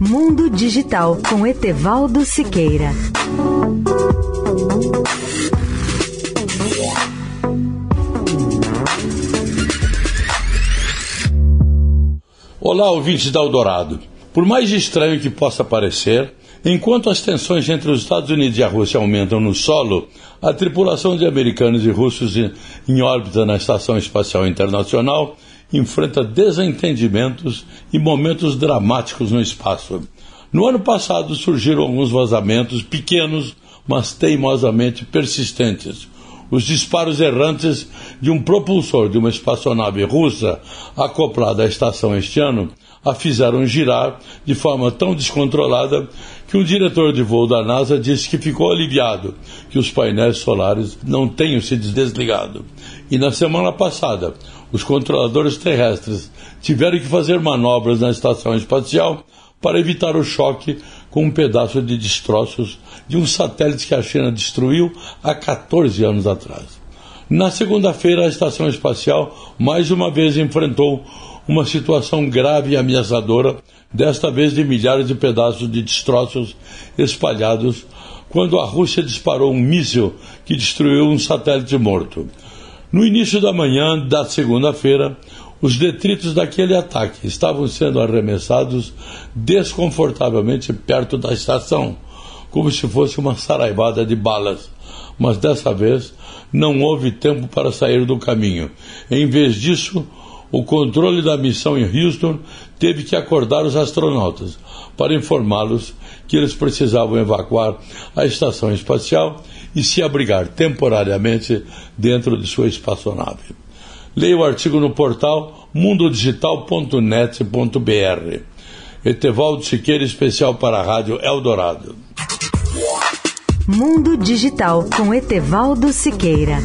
Mundo Digital com Etevaldo Siqueira. Olá, ouvintes da Eldorado. Por mais estranho que possa parecer, enquanto as tensões entre os Estados Unidos e a Rússia aumentam no solo, a tripulação de americanos e russos em órbita na Estação Espacial Internacional enfrenta desentendimentos e momentos dramáticos no espaço. No ano passado surgiram alguns vazamentos pequenos, mas teimosamente persistentes. Os disparos errantes de um propulsor de uma espaçonave russa acoplada à estação este ano a fizeram girar de forma tão descontrolada que um diretor de voo da NASA disse que ficou aliviado que os painéis solares não tenham se desligado. E na semana passada, os controladores terrestres tiveram que fazer manobras na estação espacial para evitar o choque com um pedaço de destroços de um satélite que a China destruiu há 14 anos atrás. Na segunda-feira, a estação espacial mais uma vez enfrentou uma situação grave e ameaçadora, desta vez de milhares de pedaços de destroços espalhados, quando a Rússia disparou um míssil que destruiu um satélite morto. No início da manhã da segunda-feira, os detritos daquele ataque estavam sendo arremessados desconfortavelmente perto da estação, como se fosse uma saraivada de balas. Mas dessa vez não houve tempo para sair do caminho. Em vez disso, o controle da missão em Houston teve que acordar os astronautas para informá-los que eles precisavam evacuar a estação espacial e se abrigar temporariamente dentro de sua espaçonave. Leia o artigo no portal mundodigital.net.br. Etevaldo Siqueira, especial para a Rádio Eldorado. Mundo Digital com Etevaldo Siqueira.